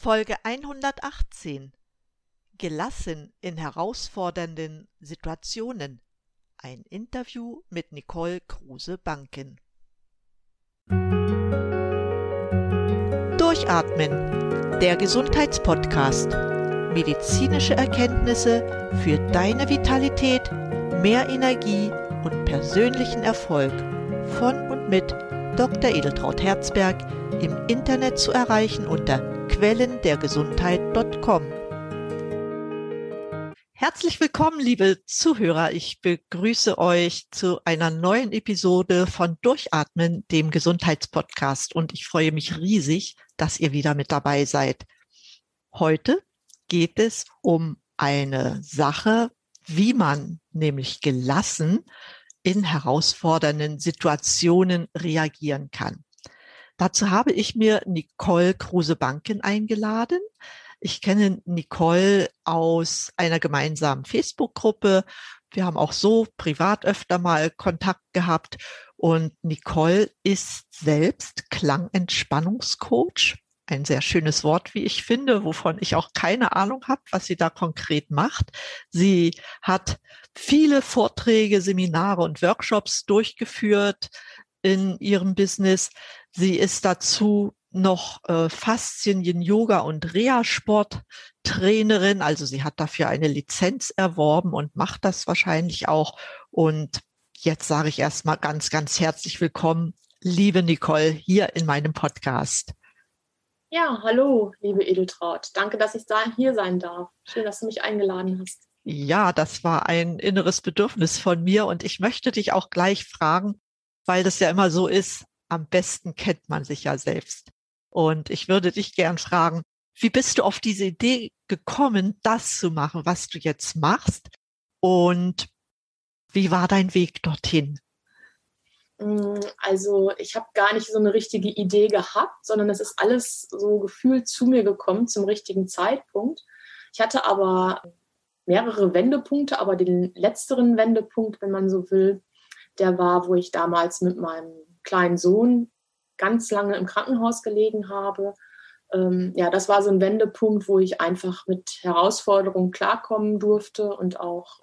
Folge 118 Gelassen in herausfordernden Situationen. Ein Interview mit Nicole Kruse-Banken. Durchatmen, der Gesundheitspodcast. Medizinische Erkenntnisse für deine Vitalität, mehr Energie und persönlichen Erfolg von und mit Dr. Edeltraut Herzberg im Internet zu erreichen unter quellendergesundheit.com. Herzlich willkommen, liebe Zuhörer. Ich begrüße euch zu einer neuen Episode von Durchatmen, dem Gesundheitspodcast. Und ich freue mich riesig, dass ihr wieder mit dabei seid. Heute geht es um eine Sache, wie man nämlich gelassen in herausfordernden Situationen reagieren kann. Dazu habe ich mir Nicole Kruse-Banken eingeladen. Ich kenne Nicole aus einer gemeinsamen Facebook-Gruppe. Wir haben auch so privat öfter mal Kontakt gehabt. Und Nicole ist selbst Klangentspannungscoach. Ein sehr schönes Wort, wie ich finde, wovon ich auch keine Ahnung habe, was sie da konkret macht. Sie hat viele Vorträge, Seminare und Workshops durchgeführt in ihrem Business. Sie ist dazu noch äh, Faszien, Yoga und Reha-Sport Trainerin. Also sie hat dafür eine Lizenz erworben und macht das wahrscheinlich auch. Und jetzt sage ich erstmal ganz, ganz herzlich willkommen, liebe Nicole, hier in meinem Podcast. Ja, hallo, liebe Edeltraut. Danke, dass ich da hier sein darf. Schön, dass du mich eingeladen hast. Ja, das war ein inneres Bedürfnis von mir und ich möchte dich auch gleich fragen, weil das ja immer so ist, am besten kennt man sich ja selbst. Und ich würde dich gern fragen, wie bist du auf diese Idee gekommen, das zu machen, was du jetzt machst? Und wie war dein Weg dorthin? Mm, also ich habe gar nicht so eine richtige Idee gehabt, sondern es ist alles so gefühlt zu mir gekommen zum richtigen Zeitpunkt. Ich hatte aber mehrere Wendepunkte, aber den letzteren Wendepunkt, wenn man so will, der war, wo ich damals mit meinem kleinen Sohn ganz lange im Krankenhaus gelegen habe. Ähm, ja, das war so ein Wendepunkt, wo ich einfach mit Herausforderungen klarkommen durfte und auch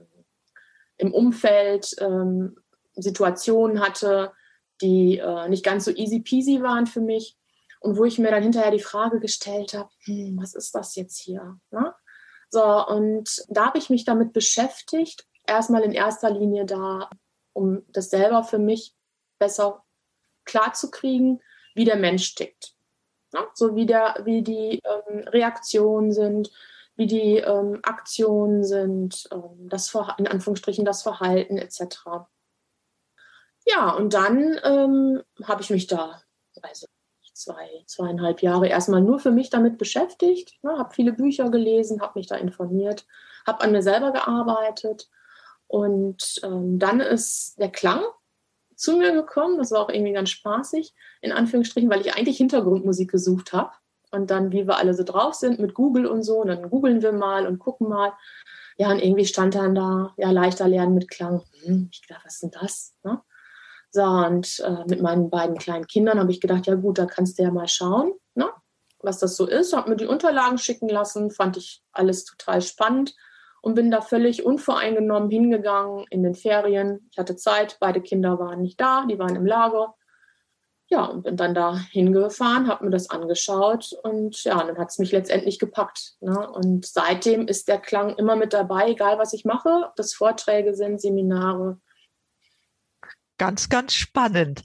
im Umfeld ähm, Situationen hatte, die äh, nicht ganz so easy peasy waren für mich und wo ich mir dann hinterher die Frage gestellt habe, hm, was ist das jetzt hier? Ne? So, und da habe ich mich damit beschäftigt, erstmal in erster Linie da, um das selber für mich besser klarzukriegen, wie der Mensch tickt. Ja, so wie, der, wie die ähm, Reaktionen sind, wie die ähm, Aktionen sind, ähm, das in Anführungsstrichen das Verhalten etc. Ja, und dann ähm, habe ich mich da, also zwei, zweieinhalb Jahre erstmal nur für mich damit beschäftigt, ne, habe viele Bücher gelesen, habe mich da informiert, habe an mir selber gearbeitet und ähm, dann ist der Klang zu mir gekommen. Das war auch irgendwie ganz spaßig, in Anführungsstrichen, weil ich eigentlich Hintergrundmusik gesucht habe. Und dann, wie wir alle so drauf sind mit Google und so, und dann googeln wir mal und gucken mal. Ja, und irgendwie stand dann da, ja, leichter lernen mit Klang. Hm, ich dachte, was ist denn das? Ne? So, und äh, mit meinen beiden kleinen Kindern habe ich gedacht, ja gut, da kannst du ja mal schauen, ne? was das so ist. Habe mir die Unterlagen schicken lassen, fand ich alles total spannend und bin da völlig unvoreingenommen hingegangen in den Ferien. Ich hatte Zeit, beide Kinder waren nicht da, die waren im Lager. Ja, und bin dann da hingefahren, habe mir das angeschaut und ja, dann hat es mich letztendlich gepackt. Ne? Und seitdem ist der Klang immer mit dabei, egal was ich mache, ob das Vorträge sind, Seminare. Ganz, ganz spannend.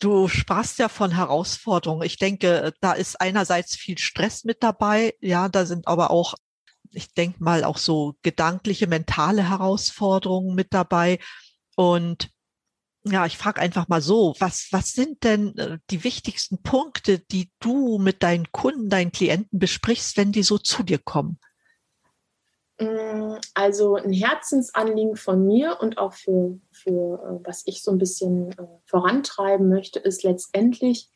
Du sprachst ja von Herausforderungen. Ich denke, da ist einerseits viel Stress mit dabei. Ja, da sind aber auch ich denke mal, auch so gedankliche, mentale Herausforderungen mit dabei. Und ja, ich frage einfach mal so, was, was sind denn äh, die wichtigsten Punkte, die du mit deinen Kunden, deinen Klienten besprichst, wenn die so zu dir kommen? Mm, also ein Herzensanliegen von mir und auch für, für äh, was ich so ein bisschen äh, vorantreiben möchte, ist letztendlich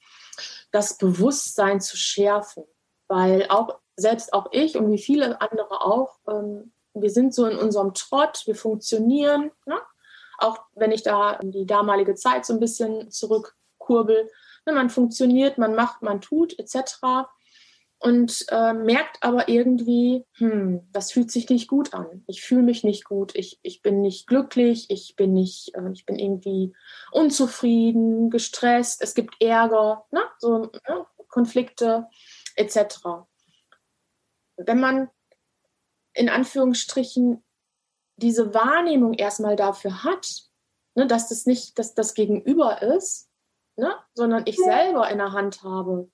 das Bewusstsein zu schärfen. Weil auch selbst auch ich und wie viele andere auch, ähm, wir sind so in unserem Trott, wir funktionieren. Ne? Auch wenn ich da die damalige Zeit so ein bisschen zurückkurbel. Ne? Man funktioniert, man macht, man tut, etc. und äh, merkt aber irgendwie, hm, das fühlt sich nicht gut an. Ich fühle mich nicht gut, ich, ich bin nicht glücklich, ich bin nicht, äh, ich bin irgendwie unzufrieden, gestresst, es gibt Ärger, ne? so ne? Konflikte etc. Wenn man in Anführungsstrichen diese Wahrnehmung erstmal dafür hat, ne, dass das nicht dass das Gegenüber ist, ne, sondern ich selber in der Hand habe,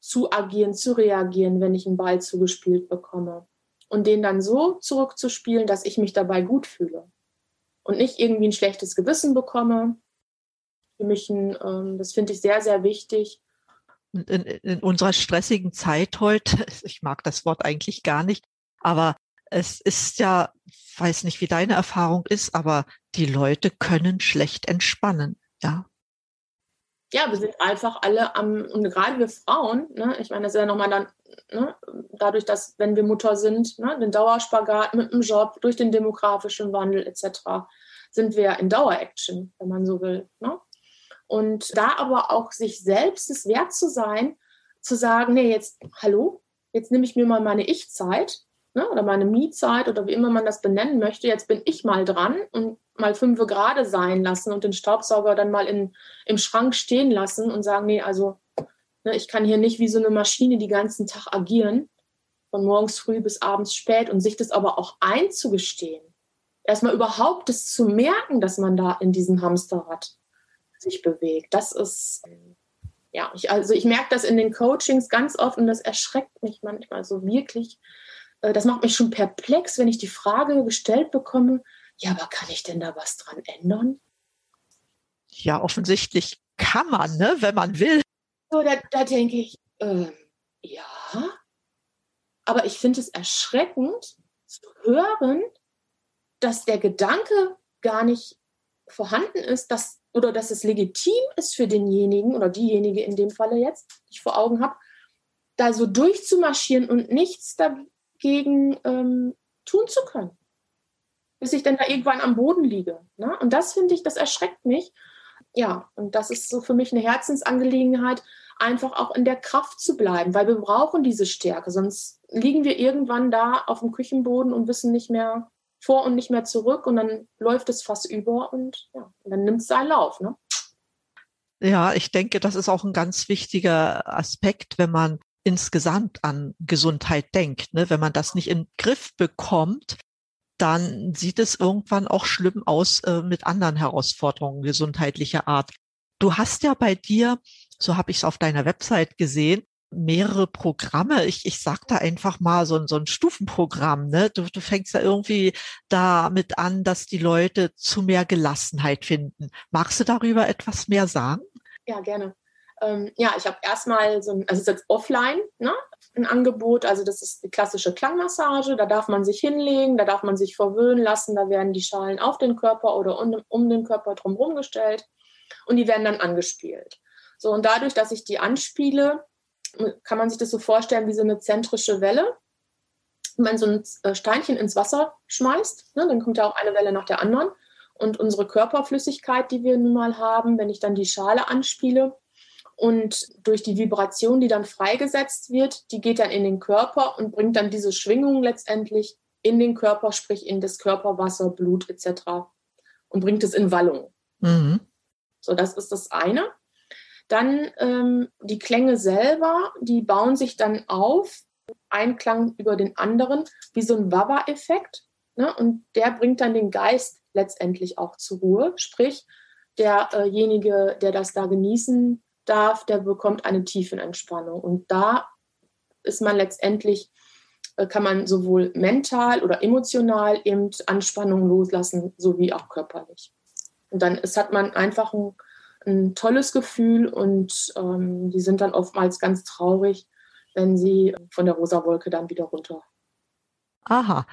zu agieren, zu reagieren, wenn ich einen Ball zugespielt bekomme. Und den dann so zurückzuspielen, dass ich mich dabei gut fühle. Und nicht irgendwie ein schlechtes Gewissen bekomme. Für mich, ein, ähm, das finde ich sehr, sehr wichtig. In, in unserer stressigen Zeit heute, ich mag das Wort eigentlich gar nicht, aber es ist ja, weiß nicht, wie deine Erfahrung ist, aber die Leute können schlecht entspannen, ja ja, wir sind einfach alle am, und gerade wir Frauen, ne, ich meine, das ist ja nochmal dann, ne, dadurch, dass, wenn wir Mutter sind, ne, den Dauerspagat mit dem Job, durch den demografischen Wandel etc., sind wir in Dauer-Action, wenn man so will. Ne? Und da aber auch sich selbst es wert zu sein, zu sagen, nee, jetzt, hallo, jetzt nehme ich mir mal meine Ich-Zeit ne, oder meine Me-Zeit oder wie immer man das benennen möchte, jetzt bin ich mal dran und mal fünf gerade sein lassen und den Staubsauger dann mal in, im Schrank stehen lassen und sagen, nee, also ne, ich kann hier nicht wie so eine Maschine die ganzen Tag agieren, von morgens früh bis abends spät und sich das aber auch einzugestehen. Erstmal überhaupt das zu merken, dass man da in diesem Hamsterrad sich bewegt. Das ist, ja, ich, also ich merke das in den Coachings ganz oft und das erschreckt mich manchmal so wirklich. Äh, das macht mich schon perplex, wenn ich die Frage gestellt bekomme, ja, aber kann ich denn da was dran ändern? Ja, offensichtlich kann man, ne, wenn man will. So, da, da denke ich, äh, ja, aber ich finde es erschreckend zu hören, dass der Gedanke gar nicht vorhanden ist, dass, oder dass es legitim ist für denjenigen oder diejenige in dem Falle jetzt, die ich vor Augen habe, da so durchzumarschieren und nichts dagegen ähm, tun zu können bis ich dann da irgendwann am Boden liege. Ne? Und das finde ich, das erschreckt mich. Ja, und das ist so für mich eine Herzensangelegenheit, einfach auch in der Kraft zu bleiben, weil wir brauchen diese Stärke, sonst liegen wir irgendwann da auf dem Küchenboden und wissen nicht mehr vor und nicht mehr zurück und dann läuft es fast über und ja, dann nimmt es seinen Lauf. Ne? Ja, ich denke, das ist auch ein ganz wichtiger Aspekt, wenn man insgesamt an Gesundheit denkt. Ne? Wenn man das nicht in den Griff bekommt, dann sieht es irgendwann auch schlimm aus äh, mit anderen Herausforderungen gesundheitlicher Art. Du hast ja bei dir, so habe ich es auf deiner Website gesehen, mehrere Programme. Ich, ich sag da einfach mal so, ein so ein Stufenprogramm. Ne? Du, du fängst ja irgendwie damit an, dass die Leute zu mehr Gelassenheit finden. Magst du darüber etwas mehr sagen? Ja, gerne. Ähm, ja, ich habe erstmal so ein, also es ist jetzt offline, ne? ein Angebot. Also das ist die klassische Klangmassage. Da darf man sich hinlegen, da darf man sich verwöhnen lassen. Da werden die Schalen auf den Körper oder um, um den Körper drumherum gestellt und die werden dann angespielt. So, und dadurch, dass ich die anspiele, kann man sich das so vorstellen wie so eine zentrische Welle. Wenn man so ein äh, Steinchen ins Wasser schmeißt, ne, dann kommt ja auch eine Welle nach der anderen. Und unsere Körperflüssigkeit, die wir nun mal haben, wenn ich dann die Schale anspiele, und durch die Vibration, die dann freigesetzt wird, die geht dann in den Körper und bringt dann diese Schwingung letztendlich in den Körper, sprich in das Körperwasser, Blut etc. und bringt es in Wallung. Mhm. So, das ist das eine. Dann ähm, die Klänge selber, die bauen sich dann auf, ein Klang über den anderen, wie so ein Wawa-Effekt. Ne? Und der bringt dann den Geist letztendlich auch zur Ruhe. Sprich, derjenige, der das da genießen darf, der bekommt eine Tiefenentspannung. Und da ist man letztendlich, äh, kann man sowohl mental oder emotional eben Anspannung loslassen, sowie auch körperlich. Und dann ist, hat man einfach ein, ein tolles Gefühl und ähm, die sind dann oftmals ganz traurig, wenn sie von der rosa Wolke dann wieder runter. Aha.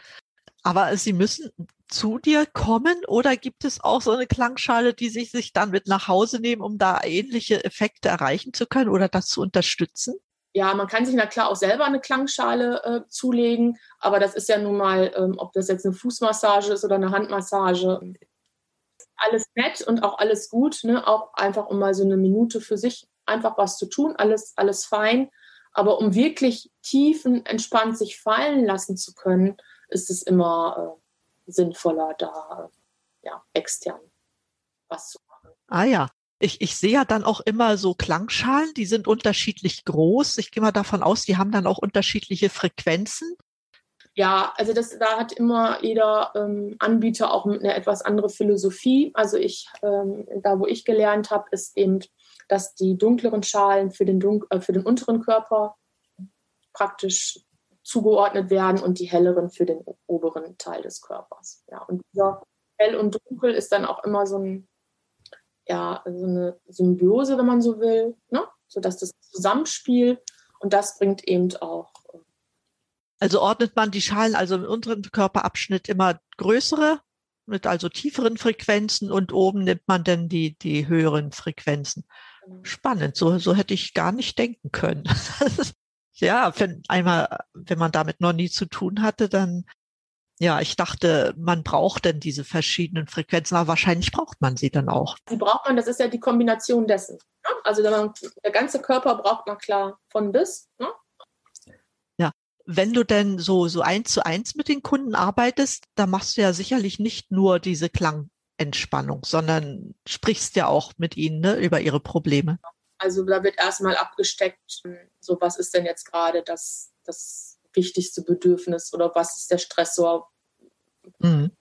Aber sie müssen zu dir kommen oder gibt es auch so eine Klangschale, die sich, sich dann mit nach Hause nehmen, um da ähnliche Effekte erreichen zu können oder das zu unterstützen? Ja, man kann sich na klar auch selber eine Klangschale äh, zulegen, aber das ist ja nun mal, ähm, ob das jetzt eine Fußmassage ist oder eine Handmassage, alles nett und auch alles gut, ne? auch einfach um mal so eine Minute für sich einfach was zu tun, alles, alles fein. Aber um wirklich tiefen entspannt sich fallen lassen zu können, ist es immer äh, sinnvoller, da ja, extern was zu machen. Ah ja. Ich, ich sehe ja dann auch immer so Klangschalen, die sind unterschiedlich groß. Ich gehe mal davon aus, die haben dann auch unterschiedliche Frequenzen. Ja, also das, da hat immer jeder ähm, Anbieter auch eine etwas andere Philosophie. Also ich, ähm, da wo ich gelernt habe, ist eben, dass die dunkleren Schalen für den, dunk äh, für den unteren Körper praktisch zugeordnet werden und die helleren für den oberen Teil des Körpers. Ja, und dieser hell und dunkel ist dann auch immer so ein ja, so eine Symbiose, wenn man so will, ne? sodass das Zusammenspiel und das bringt eben auch äh, also ordnet man die Schalen also im unteren Körperabschnitt immer größere mit also tieferen Frequenzen und oben nimmt man dann die, die höheren Frequenzen. Genau. Spannend, so, so hätte ich gar nicht denken können. ja, wenn einmal, wenn man damit noch nie zu tun hatte, dann ja, ich dachte, man braucht denn diese verschiedenen Frequenzen, aber wahrscheinlich braucht man sie dann auch. Die braucht man, das ist ja die Kombination dessen. Ne? Also der, der ganze Körper braucht man klar von bis. Ne? wenn du denn so, so eins zu eins mit den Kunden arbeitest, da machst du ja sicherlich nicht nur diese Klangentspannung, sondern sprichst ja auch mit ihnen ne, über ihre Probleme. Also da wird erstmal abgesteckt, so was ist denn jetzt gerade das, das wichtigste Bedürfnis oder was ist der Stressor? Mhm.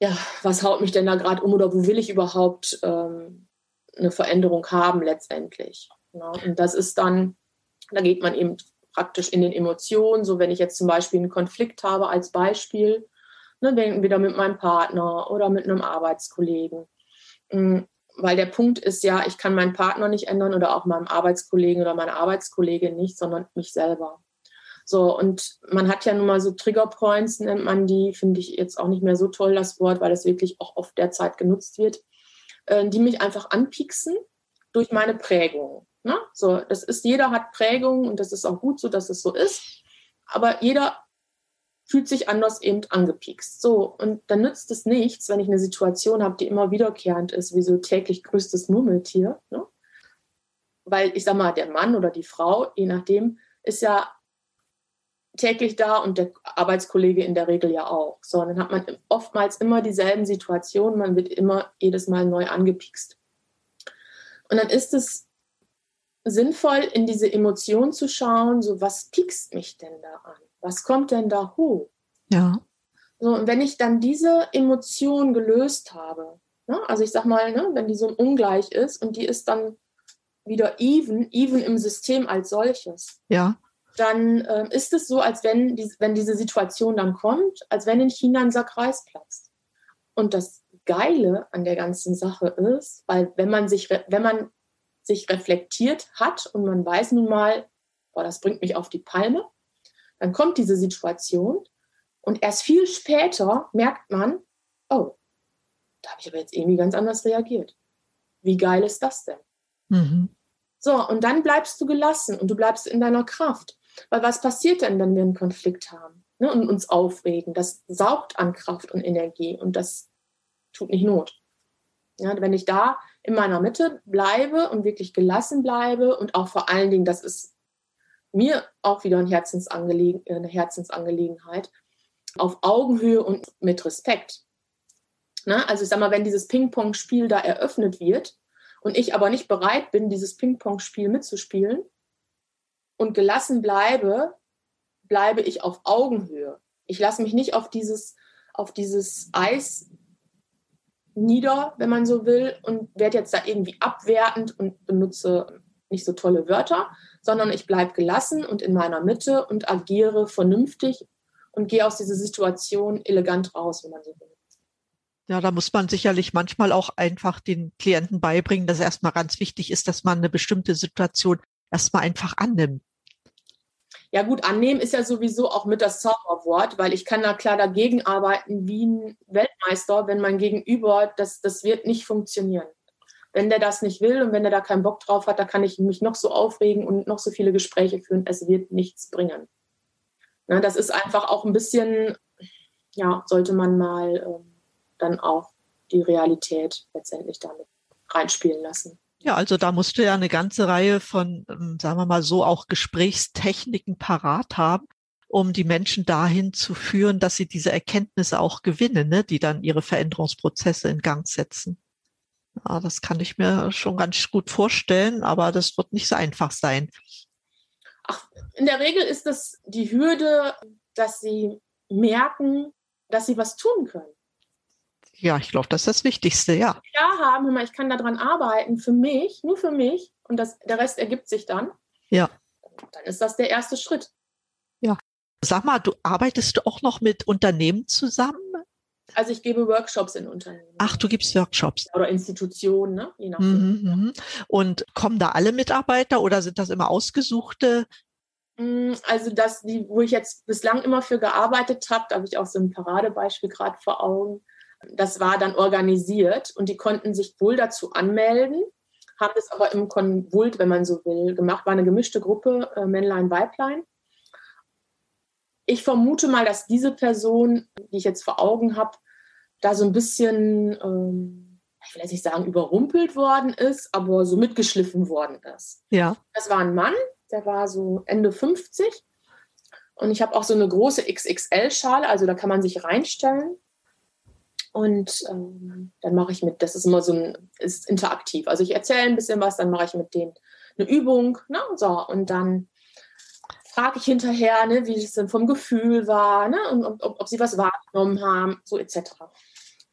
Ja, was haut mich denn da gerade um oder wo will ich überhaupt ähm, eine Veränderung haben letztendlich? Ja, und das ist dann, da geht man eben praktisch in den Emotionen. So wenn ich jetzt zum Beispiel einen Konflikt habe als Beispiel, ne, entweder mit meinem Partner oder mit einem Arbeitskollegen. Weil der Punkt ist ja, ich kann meinen Partner nicht ändern oder auch meinem Arbeitskollegen oder meine Arbeitskollegin nicht, sondern mich selber. So, und man hat ja nun mal so Triggerpoints, nennt man die, finde ich jetzt auch nicht mehr so toll, das Wort, weil das wirklich auch oft derzeit genutzt wird, äh, die mich einfach anpieksen durch meine Prägung. Ne? So, das ist, jeder hat Prägungen und das ist auch gut so, dass es so ist. Aber jeder fühlt sich anders eben angepiekst. So, und dann nützt es nichts, wenn ich eine Situation habe, die immer wiederkehrend ist, wie so täglich größtes Murmeltier. Ne? Weil ich sag mal, der Mann oder die Frau, je nachdem, ist ja täglich da und der Arbeitskollege in der Regel ja auch. So, dann hat man oftmals immer dieselben Situationen, man wird immer jedes Mal neu angepiekst. Und dann ist es sinnvoll, in diese Emotion zu schauen, so was piekst mich denn da an? Was kommt denn da hoch? Ja. So, und wenn ich dann diese Emotion gelöst habe, ne, also ich sag mal, ne, wenn die so ungleich ist und die ist dann wieder even, even im System als solches, ja. dann äh, ist es so, als wenn, die, wenn diese Situation dann kommt, als wenn in China ein Sack Reis platzt. Und das Geile an der ganzen Sache ist, weil wenn man sich, wenn man sich reflektiert hat und man weiß nun mal, boah, das bringt mich auf die Palme, dann kommt diese Situation und erst viel später merkt man, oh, da habe ich aber jetzt irgendwie ganz anders reagiert. Wie geil ist das denn? Mhm. So, und dann bleibst du gelassen und du bleibst in deiner Kraft. Weil was passiert denn, wenn wir einen Konflikt haben ne, und uns aufregen? Das saugt an Kraft und Energie und das tut nicht Not. Ja, wenn ich da in meiner Mitte bleibe und wirklich gelassen bleibe und auch vor allen Dingen, das ist mir auch wieder ein Herzensangele eine Herzensangelegenheit, auf Augenhöhe und mit Respekt. Na, also ich sag mal, wenn dieses Ping-Pong-Spiel da eröffnet wird und ich aber nicht bereit bin, dieses Ping-Pong-Spiel mitzuspielen und gelassen bleibe, bleibe ich auf Augenhöhe. Ich lasse mich nicht auf dieses, auf dieses Eis nieder, wenn man so will, und werde jetzt da irgendwie abwertend und benutze nicht so tolle Wörter, sondern ich bleibe gelassen und in meiner Mitte und agiere vernünftig und gehe aus dieser Situation elegant raus, wenn man so will. Ja, da muss man sicherlich manchmal auch einfach den Klienten beibringen, dass erstmal ganz wichtig ist, dass man eine bestimmte Situation erstmal einfach annimmt. Ja gut, annehmen ist ja sowieso auch mit das Zauberwort, weil ich kann da klar dagegen arbeiten wie ein Weltmeister, wenn mein Gegenüber, das, das wird nicht funktionieren. Wenn der das nicht will und wenn der da keinen Bock drauf hat, da kann ich mich noch so aufregen und noch so viele Gespräche führen, es wird nichts bringen. Na, das ist einfach auch ein bisschen, ja, sollte man mal ähm, dann auch die Realität letztendlich damit reinspielen lassen. Ja, also da musst du ja eine ganze Reihe von, ähm, sagen wir mal so, auch Gesprächstechniken parat haben, um die Menschen dahin zu führen, dass sie diese Erkenntnisse auch gewinnen, ne, die dann ihre Veränderungsprozesse in Gang setzen. Ja, das kann ich mir schon ganz gut vorstellen, aber das wird nicht so einfach sein. Ach, in der Regel ist das die Hürde, dass sie merken, dass sie was tun können. Ja, ich glaube, das ist das Wichtigste, ja. Ja, haben, ich kann daran arbeiten, für mich, nur für mich, und das, der Rest ergibt sich dann. Ja. Dann ist das der erste Schritt. Ja. Sag mal, du arbeitest du auch noch mit Unternehmen zusammen? Also ich gebe Workshops in Unternehmen. Ach, du gibst Workshops. Oder Institutionen, ne? je nachdem. Mhm, mhm. Und kommen da alle Mitarbeiter oder sind das immer ausgesuchte? Mm, also das, die, wo ich jetzt bislang immer für gearbeitet habe, da habe ich auch so ein Paradebeispiel gerade vor Augen. Das war dann organisiert und die konnten sich wohl dazu anmelden, haben das aber im Konvult, wenn man so will, gemacht. War eine gemischte Gruppe, äh, Männlein, Weiblein. Ich vermute mal, dass diese Person, die ich jetzt vor Augen habe, da so ein bisschen, ähm, ich will jetzt nicht sagen, überrumpelt worden ist, aber so mitgeschliffen worden ist. Ja. Das war ein Mann, der war so Ende 50. Und ich habe auch so eine große XXL-Schale, also da kann man sich reinstellen. Und ähm, dann mache ich mit, das ist immer so ein, ist interaktiv. Also ich erzähle ein bisschen was, dann mache ich mit denen eine Übung, ne? So, und dann frage ich hinterher, ne, wie es denn vom Gefühl war, ne? Und ob, ob, sie was wahrgenommen haben, so etc.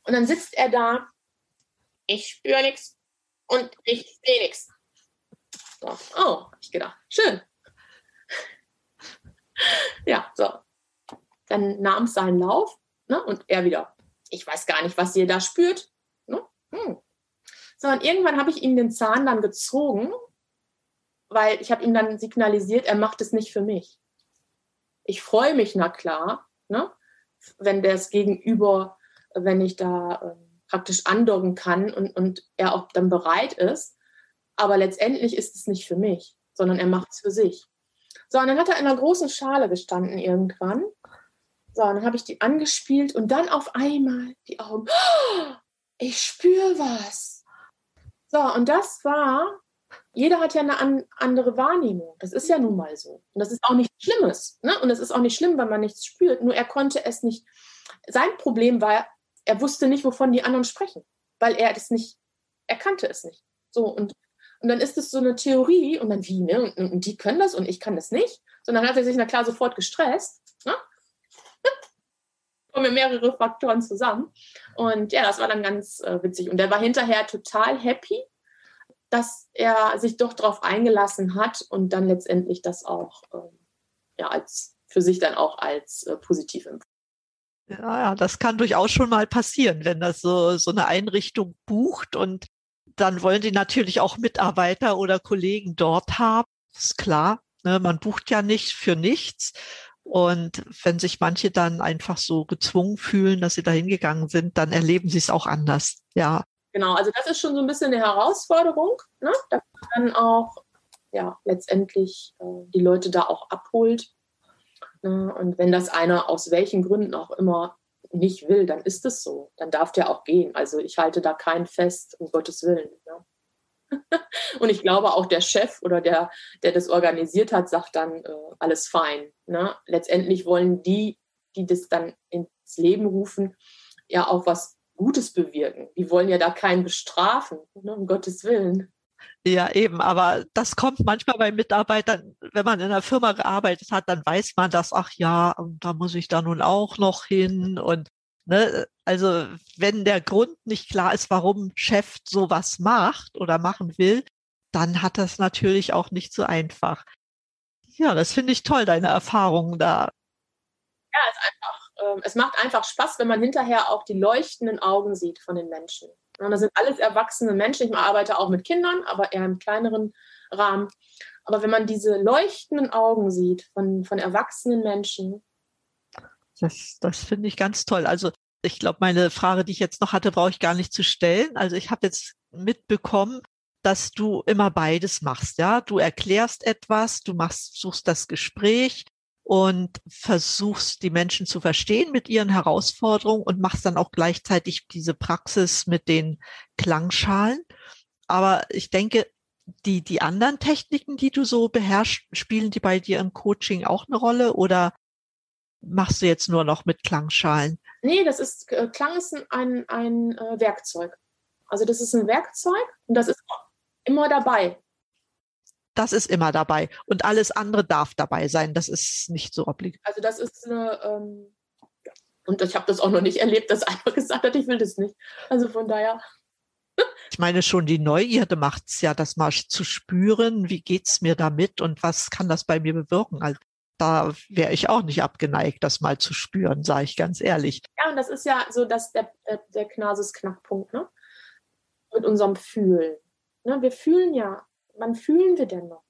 Und dann sitzt er da, ich spüre nichts und ich sehe nichts. So. Oh, hab ich gedacht, schön. ja, so. Dann nahm es seinen Lauf ne? und er wieder, ich weiß gar nicht, was ihr da spürt. Ne? Hm. So, und irgendwann habe ich ihm den Zahn dann gezogen, weil ich habe ihm dann signalisiert, er macht es nicht für mich. Ich freue mich, na klar, ne? wenn das Gegenüber, wenn ich da äh, praktisch andocken kann und, und er auch dann bereit ist. Aber letztendlich ist es nicht für mich, sondern er macht es für sich. So, und dann hat er in einer großen Schale gestanden irgendwann so, und dann habe ich die angespielt und dann auf einmal die Augen. Ich spüre was. So, und das war, jeder hat ja eine an, andere Wahrnehmung. Das ist ja nun mal so. Und das ist auch nichts Schlimmes. Ne? Und es ist auch nicht schlimm, wenn man nichts spürt. Nur er konnte es nicht. Sein Problem war, er wusste nicht, wovon die anderen sprechen, weil er das nicht, er kannte es nicht. So, und, und dann ist es so eine Theorie und dann wie, ne? Und, und die können das und ich kann das nicht. Sondern hat er sich, na klar, sofort gestresst. Ne? kommen mehrere Faktoren zusammen. Und ja, das war dann ganz äh, witzig. Und er war hinterher total happy, dass er sich doch darauf eingelassen hat und dann letztendlich das auch ähm, ja, als für sich dann auch als äh, positiv empfunden. Ja, ja, das kann durchaus schon mal passieren, wenn das so, so eine Einrichtung bucht und dann wollen die natürlich auch Mitarbeiter oder Kollegen dort haben. Ist klar. Ne? Man bucht ja nicht für nichts. Und wenn sich manche dann einfach so gezwungen fühlen, dass sie da hingegangen sind, dann erleben sie es auch anders. Ja. Genau, also das ist schon so ein bisschen eine Herausforderung, ne? dass man dann auch ja, letztendlich äh, die Leute da auch abholt. Ne? Und wenn das einer aus welchen Gründen auch immer nicht will, dann ist es so. Dann darf der auch gehen. Also ich halte da keinen fest, um Gottes Willen. Ne? Und ich glaube auch der Chef oder der, der das organisiert hat, sagt dann äh, alles fein. Ne? Letztendlich wollen die, die das dann ins Leben rufen, ja auch was Gutes bewirken. Die wollen ja da keinen bestrafen, ne? um Gottes Willen. Ja, eben, aber das kommt manchmal bei Mitarbeitern, wenn man in einer Firma gearbeitet hat, dann weiß man das, ach ja, da muss ich da nun auch noch hin und Ne? Also wenn der Grund nicht klar ist, warum Chef sowas macht oder machen will, dann hat das natürlich auch nicht so einfach. Ja, das finde ich toll, deine Erfahrungen da. Ja, es, einfach, äh, es macht einfach Spaß, wenn man hinterher auch die leuchtenden Augen sieht von den Menschen. Und das sind alles erwachsene Menschen. Ich arbeite auch mit Kindern, aber eher im kleineren Rahmen. Aber wenn man diese leuchtenden Augen sieht von, von erwachsenen Menschen, das, das finde ich ganz toll. Also ich glaube, meine Frage, die ich jetzt noch hatte, brauche ich gar nicht zu stellen. Also ich habe jetzt mitbekommen, dass du immer beides machst. Ja, du erklärst etwas, du machst, suchst das Gespräch und versuchst die Menschen zu verstehen mit ihren Herausforderungen und machst dann auch gleichzeitig diese Praxis mit den Klangschalen. aber ich denke, die, die anderen Techniken, die du so beherrschst, spielen die bei dir im Coaching auch eine Rolle oder machst du jetzt nur noch mit Klangschalen? Nee, das ist, äh, Klang ist ein, ein äh, Werkzeug. Also das ist ein Werkzeug und das ist immer dabei. Das ist immer dabei. Und alles andere darf dabei sein. Das ist nicht so obligatorisch. Also das ist eine, ähm, und ich habe das auch noch nicht erlebt, dass einer gesagt hat, ich will das nicht. Also von daher. Ich meine, schon die Neugierde macht es ja, das mal zu spüren, wie geht es mir damit und was kann das bei mir bewirken. Also da wäre ich auch nicht abgeneigt, das mal zu spüren, sage ich ganz ehrlich. Ja, und das ist ja so dass der, der Knases-Knackpunkt, ne? Mit unserem Fühlen. Ne? Wir fühlen ja, wann fühlen wir denn noch?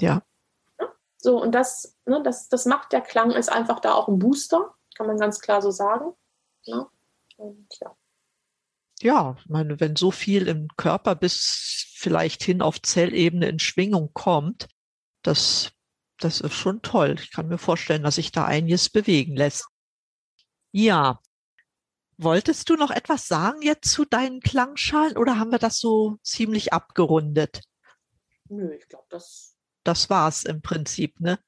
Ja. So, und das, ne, das, das macht der Klang, ist einfach da auch ein Booster, kann man ganz klar so sagen. Ne? Und ja. Ja, ich meine, wenn so viel im Körper bis vielleicht hin auf Zellebene in Schwingung kommt, das, das ist schon toll. Ich kann mir vorstellen, dass sich da einiges bewegen lässt. Ja. Wolltest du noch etwas sagen jetzt zu deinen Klangschalen oder haben wir das so ziemlich abgerundet? Nö, ich glaube, das. Das war's im Prinzip, ne?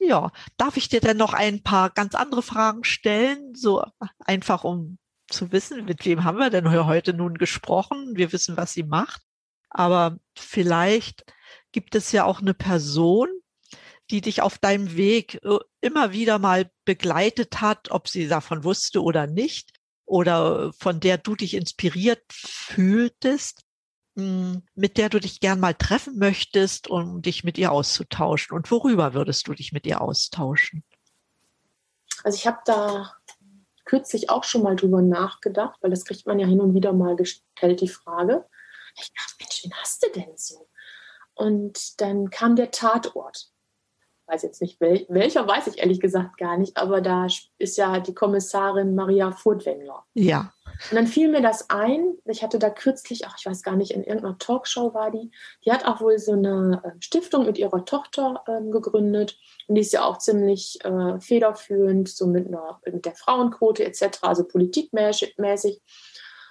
Ja, darf ich dir denn noch ein paar ganz andere Fragen stellen? So einfach um zu wissen, mit wem haben wir denn heute nun gesprochen? Wir wissen, was sie macht. Aber vielleicht gibt es ja auch eine Person, die dich auf deinem Weg äh, immer wieder mal begleitet hat, ob sie davon wusste oder nicht, oder von der du dich inspiriert fühltest, mit der du dich gern mal treffen möchtest, um dich mit ihr auszutauschen. Und worüber würdest du dich mit ihr austauschen? Also ich habe da kürzlich auch schon mal drüber nachgedacht, weil das kriegt man ja hin und wieder mal gestellt, die Frage. Ich dachte, Mensch, wen hast du denn so? Und dann kam der Tatort. Weiß jetzt nicht, wel welcher, weiß ich ehrlich gesagt gar nicht, aber da ist ja die Kommissarin Maria Furtwängler. Ja. Und dann fiel mir das ein, ich hatte da kürzlich, ach, ich weiß gar nicht, in irgendeiner Talkshow war die, die hat auch wohl so eine ähm, Stiftung mit ihrer Tochter ähm, gegründet und die ist ja auch ziemlich äh, federführend, so mit, einer, mit der Frauenquote etc., also politikmäßig.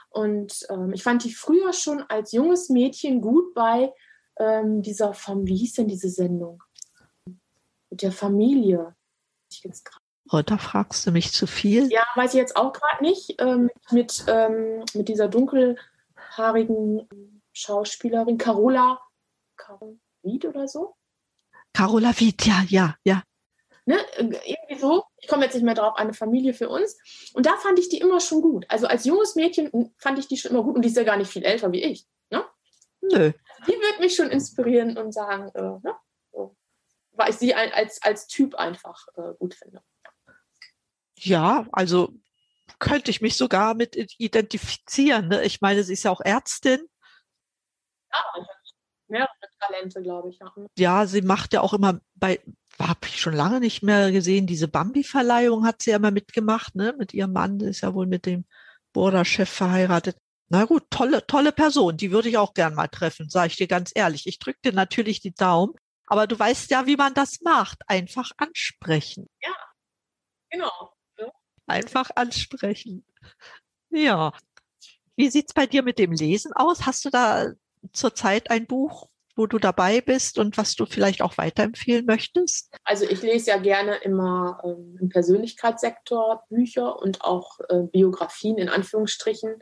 Und ähm, ich fand die früher schon als junges Mädchen gut bei ähm, dieser, wie hieß denn diese Sendung? Mit der Familie. Oh, da fragst du mich zu viel. Ja, weiß ich jetzt auch gerade nicht. Ähm, mit, ähm, mit dieser dunkelhaarigen Schauspielerin Carola, Wied oder so. Carola Wied, ja, ja, ja. Ne, irgendwie so, ich komme jetzt nicht mehr drauf, eine Familie für uns. Und da fand ich die immer schon gut. Also als junges Mädchen fand ich die schon immer gut und die ist ja gar nicht viel älter wie ich. Ne? Nö. Die würde mich schon inspirieren und sagen, äh, ne? Weil ich sie als, als Typ einfach äh, gut finde. Ja, also könnte ich mich sogar mit identifizieren. Ne? Ich meine, sie ist ja auch Ärztin. Ja, mehrere Talente, glaube ich. Ja. ja, sie macht ja auch immer bei, habe ich schon lange nicht mehr gesehen, diese Bambi-Verleihung hat sie ja immer mitgemacht, ne? Mit ihrem Mann, ist ja wohl mit dem Border-Chef verheiratet. Na gut, tolle, tolle Person, die würde ich auch gern mal treffen, sage ich dir ganz ehrlich. Ich drücke dir natürlich die Daumen, aber du weißt ja, wie man das macht. Einfach ansprechen. Ja, genau. Einfach ansprechen. Ja. Wie sieht's bei dir mit dem Lesen aus? Hast du da zurzeit ein Buch, wo du dabei bist und was du vielleicht auch weiterempfehlen möchtest? Also ich lese ja gerne immer ähm, im Persönlichkeitssektor Bücher und auch äh, Biografien in Anführungsstrichen.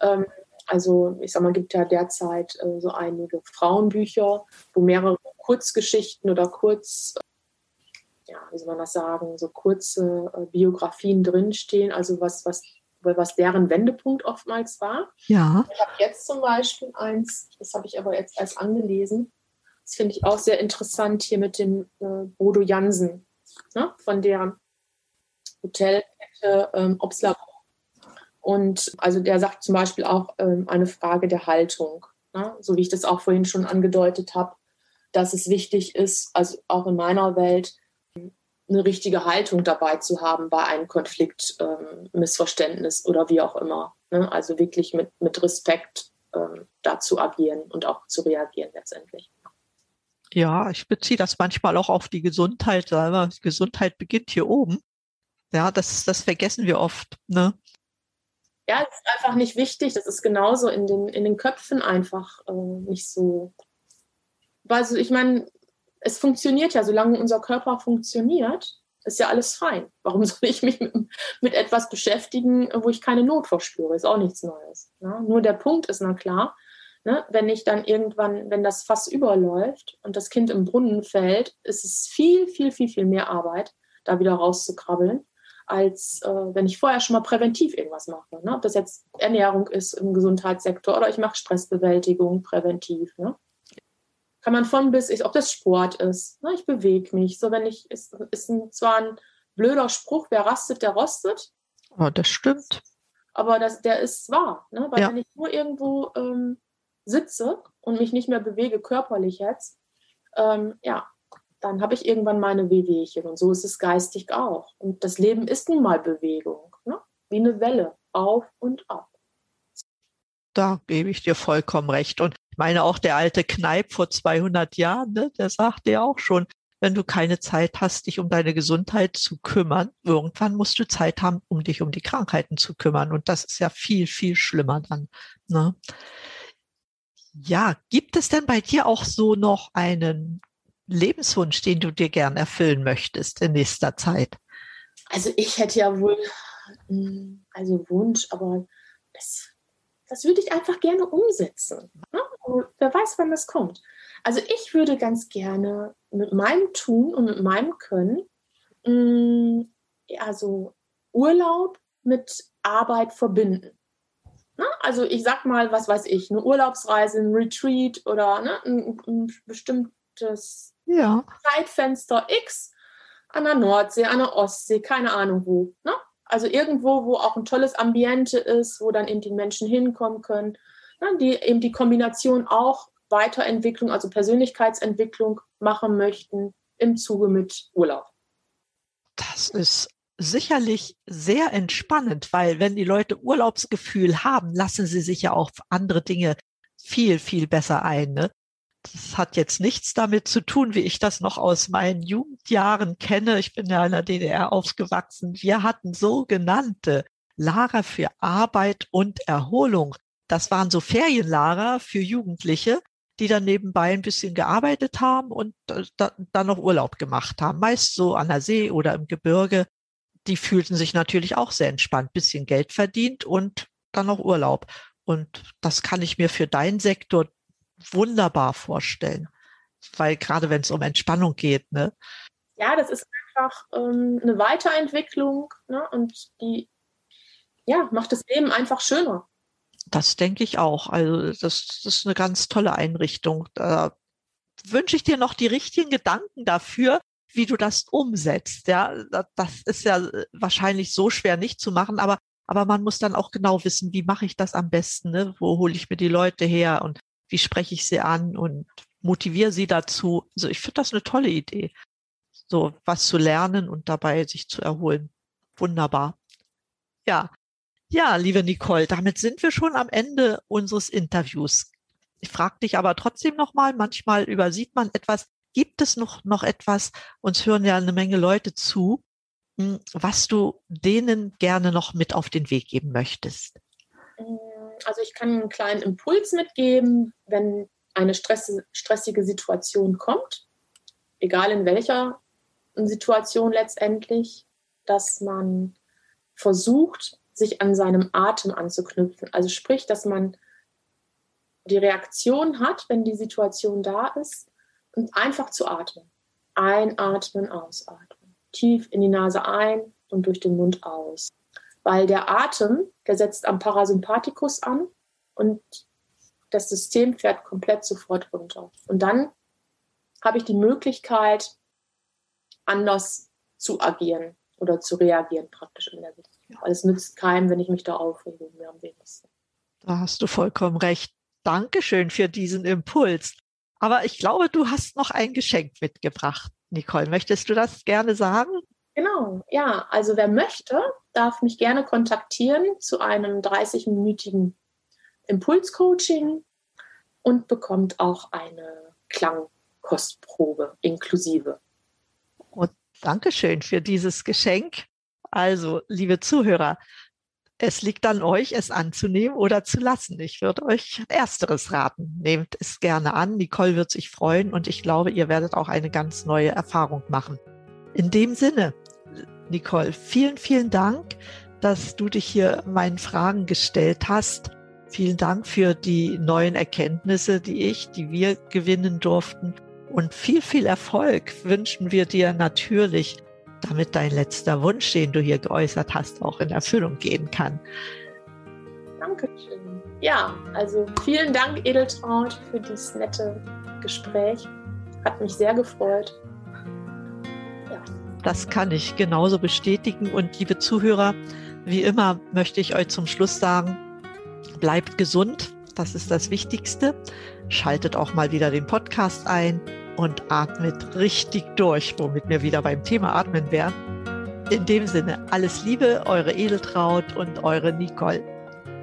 Ähm, also ich sag mal, gibt ja derzeit äh, so einige Frauenbücher, wo mehrere Kurzgeschichten oder Kurz ja, wie soll man das sagen, so kurze äh, Biografien drinstehen, also was, was, was deren Wendepunkt oftmals war. Ja. Ich habe jetzt zum Beispiel eins, das habe ich aber jetzt erst angelesen. Das finde ich auch sehr interessant hier mit dem äh, Bodo Jansen, ne, von deren Hotelkette ähm, Obsler. Und also der sagt zum Beispiel auch ähm, eine Frage der Haltung, ne, so wie ich das auch vorhin schon angedeutet habe, dass es wichtig ist, also auch in meiner Welt, eine richtige Haltung dabei zu haben bei einem Konflikt, ähm, Missverständnis oder wie auch immer. Ne? Also wirklich mit, mit Respekt ähm, da zu agieren und auch zu reagieren letztendlich. Ja, ich beziehe das manchmal auch auf die Gesundheit. Aber Gesundheit beginnt hier oben. Ja, das, das vergessen wir oft. Ne? Ja, es ist einfach nicht wichtig. Das ist genauso in den, in den Köpfen einfach äh, nicht so. Also ich meine, es funktioniert ja, solange unser Körper funktioniert, ist ja alles fein. Warum soll ich mich mit, mit etwas beschäftigen, wo ich keine Not verspüre? Ist auch nichts Neues. Ne? Nur der Punkt ist, na klar, ne, wenn ich dann irgendwann, wenn das Fass überläuft und das Kind im Brunnen fällt, ist es viel, viel, viel, viel mehr Arbeit, da wieder rauszukrabbeln als äh, wenn ich vorher schon mal präventiv irgendwas mache. Ne? Ob das jetzt Ernährung ist im Gesundheitssektor oder ich mache Stressbewältigung präventiv. Ne? Kann man von bis, ich, ob das Sport ist. Ne? Ich bewege mich. So, wenn ich, ist, ist ein, zwar ein blöder Spruch, wer rastet, der rostet. Oh, das stimmt. Aber das, der ist wahr. Ne? Weil ja. wenn ich nur irgendwo ähm, sitze und mich nicht mehr bewege, körperlich jetzt, ähm, ja, dann habe ich irgendwann meine Wehwehchen. Und so ist es geistig auch. Und das Leben ist nun mal Bewegung, ne? wie eine Welle, auf und ab. Da gebe ich dir vollkommen recht. Und ich meine, auch der alte Kneip vor 200 Jahren, ne, der sagte ja auch schon, wenn du keine Zeit hast, dich um deine Gesundheit zu kümmern, irgendwann musst du Zeit haben, um dich um die Krankheiten zu kümmern. Und das ist ja viel, viel schlimmer dann. Ne? Ja, gibt es denn bei dir auch so noch einen Lebenswunsch, den du dir gern erfüllen möchtest in nächster Zeit? Also ich hätte ja wohl, hm, also Wunsch, aber das, das würde ich einfach gerne umsetzen. Ne? Wer weiß, wann das kommt. Also ich würde ganz gerne mit meinem Tun und mit meinem Können, also Urlaub mit Arbeit verbinden. Ne? Also ich sag mal, was weiß ich, eine Urlaubsreise, ein Retreat oder ne, ein, ein bestimmtes ja. Zeitfenster X an der Nordsee, an der Ostsee, keine Ahnung wo. Ne? Also irgendwo, wo auch ein tolles Ambiente ist, wo dann eben die Menschen hinkommen können, ne? die eben die Kombination auch Weiterentwicklung, also Persönlichkeitsentwicklung machen möchten im Zuge mit Urlaub. Das ist sicherlich sehr entspannend, weil wenn die Leute Urlaubsgefühl haben, lassen sie sich ja auch andere Dinge viel, viel besser ein. Ne? Das hat jetzt nichts damit zu tun, wie ich das noch aus meinen Jugendjahren kenne. Ich bin ja in der DDR aufgewachsen. Wir hatten sogenannte Lager für Arbeit und Erholung. Das waren so Ferienlager für Jugendliche, die dann nebenbei ein bisschen gearbeitet haben und dann noch Urlaub gemacht haben. Meist so an der See oder im Gebirge. Die fühlten sich natürlich auch sehr entspannt, bisschen Geld verdient und dann noch Urlaub. Und das kann ich mir für deinen Sektor wunderbar vorstellen. Weil gerade wenn es um Entspannung geht, ne? Ja, das ist einfach ähm, eine Weiterentwicklung ne? und die ja, macht das Leben einfach schöner. Das denke ich auch. Also das, das ist eine ganz tolle Einrichtung. Da wünsche ich dir noch die richtigen Gedanken dafür, wie du das umsetzt. Ja, das ist ja wahrscheinlich so schwer nicht zu machen, aber aber man muss dann auch genau wissen, wie mache ich das am besten, ne? wo hole ich mir die Leute her und wie spreche ich sie an und motiviere sie dazu. Also ich finde das eine tolle Idee, so was zu lernen und dabei sich zu erholen. Wunderbar. Ja, ja, liebe Nicole, damit sind wir schon am Ende unseres Interviews. Ich frage dich aber trotzdem nochmal, manchmal übersieht man etwas. Gibt es noch, noch etwas, uns hören ja eine Menge Leute zu, hm, was du denen gerne noch mit auf den Weg geben möchtest? Mm, also ich kann einen kleinen Impuls mitgeben, wenn eine stressige Situation kommt, egal in welcher Situation letztendlich, dass man versucht, sich an seinem Atem anzuknüpfen. Also sprich, dass man die Reaktion hat, wenn die Situation da ist, und einfach zu atmen. Einatmen, ausatmen. Tief in die Nase ein und durch den Mund aus weil der Atem, der setzt am Parasympathikus an und das System fährt komplett sofort runter. Und dann habe ich die Möglichkeit, anders zu agieren oder zu reagieren praktisch in der Welt. Weil es nützt keinem, wenn ich mich da aufrege, mir am wenigsten. Da hast du vollkommen recht. Dankeschön für diesen Impuls. Aber ich glaube, du hast noch ein Geschenk mitgebracht. Nicole, möchtest du das gerne sagen? Genau, ja. Also wer möchte, darf mich gerne kontaktieren zu einem 30-minütigen Impulscoaching und bekommt auch eine Klangkostprobe inklusive. Und Dankeschön für dieses Geschenk. Also, liebe Zuhörer, Es liegt an euch, es anzunehmen oder zu lassen. Ich würde euch ersteres raten. Nehmt es gerne an. Nicole wird sich freuen und ich glaube, ihr werdet auch eine ganz neue Erfahrung machen. In dem Sinne, Nicole, vielen, vielen Dank, dass du dich hier meinen Fragen gestellt hast. Vielen Dank für die neuen Erkenntnisse, die ich, die wir gewinnen durften. Und viel, viel Erfolg wünschen wir dir natürlich, damit dein letzter Wunsch, den du hier geäußert hast, auch in Erfüllung gehen kann. Dankeschön. Ja, also vielen Dank, Edeltraut, für dieses nette Gespräch. Hat mich sehr gefreut. Das kann ich genauso bestätigen. Und liebe Zuhörer, wie immer möchte ich euch zum Schluss sagen, Bleibt gesund, das ist das Wichtigste. Schaltet auch mal wieder den Podcast ein und atmet richtig durch, womit wir wieder beim Thema Atmen wären. In dem Sinne, alles Liebe, eure Edeltraut und eure Nicole.